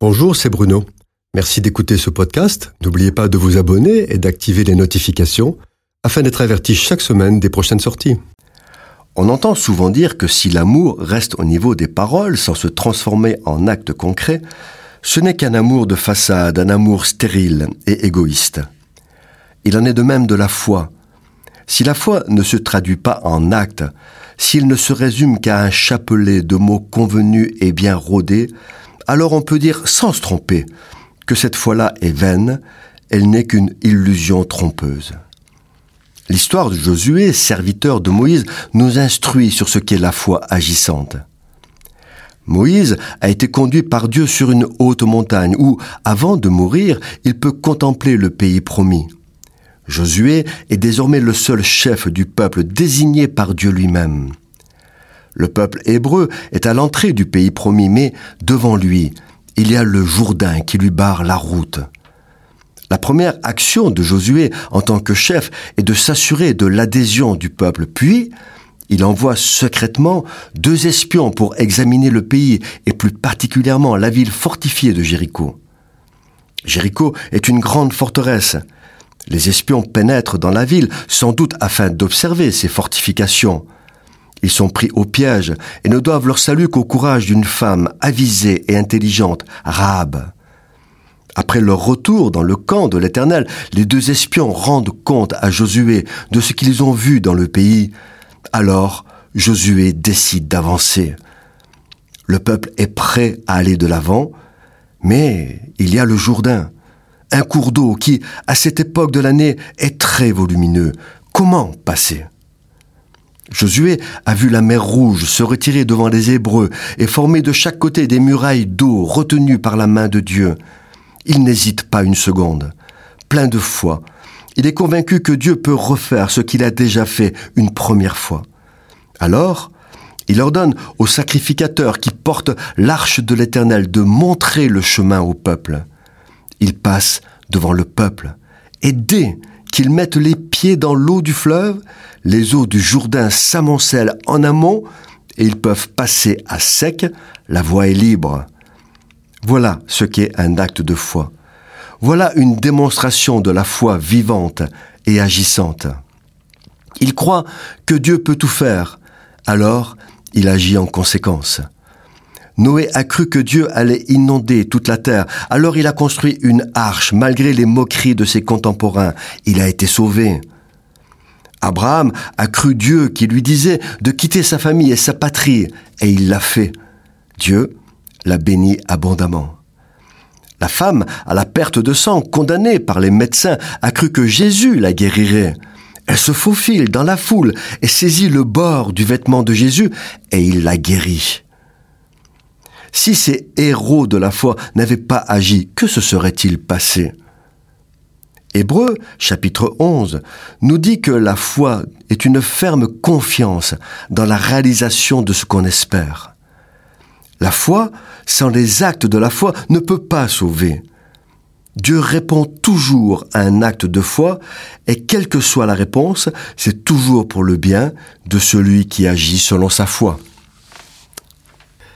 Bonjour, c'est Bruno. Merci d'écouter ce podcast. N'oubliez pas de vous abonner et d'activer les notifications afin d'être averti chaque semaine des prochaines sorties. On entend souvent dire que si l'amour reste au niveau des paroles sans se transformer en actes concrets, ce n'est qu'un amour de façade, un amour stérile et égoïste. Il en est de même de la foi. Si la foi ne se traduit pas en actes, s'il ne se résume qu'à un chapelet de mots convenus et bien rodés, alors on peut dire sans se tromper que cette foi-là est vaine, elle n'est qu'une illusion trompeuse. L'histoire de Josué, serviteur de Moïse, nous instruit sur ce qu'est la foi agissante. Moïse a été conduit par Dieu sur une haute montagne où, avant de mourir, il peut contempler le pays promis. Josué est désormais le seul chef du peuple désigné par Dieu lui-même. Le peuple hébreu est à l'entrée du pays promis, mais devant lui, il y a le Jourdain qui lui barre la route. La première action de Josué en tant que chef est de s'assurer de l'adhésion du peuple, puis il envoie secrètement deux espions pour examiner le pays et plus particulièrement la ville fortifiée de Jéricho. Jéricho est une grande forteresse. Les espions pénètrent dans la ville sans doute afin d'observer ses fortifications. Ils sont pris au piège et ne doivent leur salut qu'au courage d'une femme avisée et intelligente, Rahab. Après leur retour dans le camp de l'Éternel, les deux espions rendent compte à Josué de ce qu'ils ont vu dans le pays. Alors Josué décide d'avancer. Le peuple est prêt à aller de l'avant, mais il y a le Jourdain, un cours d'eau qui, à cette époque de l'année, est très volumineux. Comment passer? Josué a vu la mer Rouge se retirer devant les Hébreux et former de chaque côté des murailles d'eau retenues par la main de Dieu. Il n'hésite pas une seconde. Plein de foi, il est convaincu que Dieu peut refaire ce qu'il a déjà fait une première fois. Alors, il ordonne aux sacrificateurs qui portent l'arche de l'Éternel de montrer le chemin au peuple. Il passe devant le peuple, et dès qu'ils mettent les pieds dans l'eau du fleuve, les eaux du Jourdain s'amoncellent en amont et ils peuvent passer à sec, la voie est libre. Voilà ce qu'est un acte de foi. Voilà une démonstration de la foi vivante et agissante. Il croit que Dieu peut tout faire, alors il agit en conséquence. Noé a cru que Dieu allait inonder toute la terre. Alors il a construit une arche malgré les moqueries de ses contemporains. Il a été sauvé. Abraham a cru Dieu qui lui disait de quitter sa famille et sa patrie, et il l'a fait. Dieu l'a béni abondamment. La femme, à la perte de sang, condamnée par les médecins, a cru que Jésus la guérirait. Elle se faufile dans la foule et saisit le bord du vêtement de Jésus, et il la guérit. Si ces héros de la foi n'avaient pas agi, que se serait-il passé? Hébreu, chapitre 11, nous dit que la foi est une ferme confiance dans la réalisation de ce qu'on espère. La foi, sans les actes de la foi, ne peut pas sauver. Dieu répond toujours à un acte de foi, et quelle que soit la réponse, c'est toujours pour le bien de celui qui agit selon sa foi.